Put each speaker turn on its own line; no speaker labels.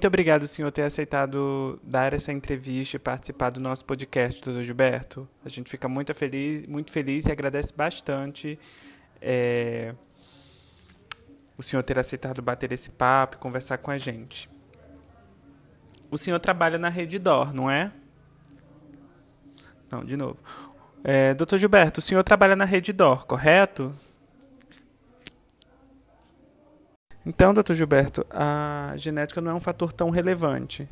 Muito obrigado, senhor, ter aceitado dar essa entrevista e participar do nosso podcast, doutor Gilberto. A gente fica muito feliz, muito feliz e agradece bastante é, o senhor ter aceitado bater esse papo e conversar com a gente. O senhor trabalha na Rede DOR, não é? Não, de novo. É, doutor Gilberto, o senhor trabalha na Rede DOR, correto? Então, doutor Gilberto, a genética não é um fator tão relevante.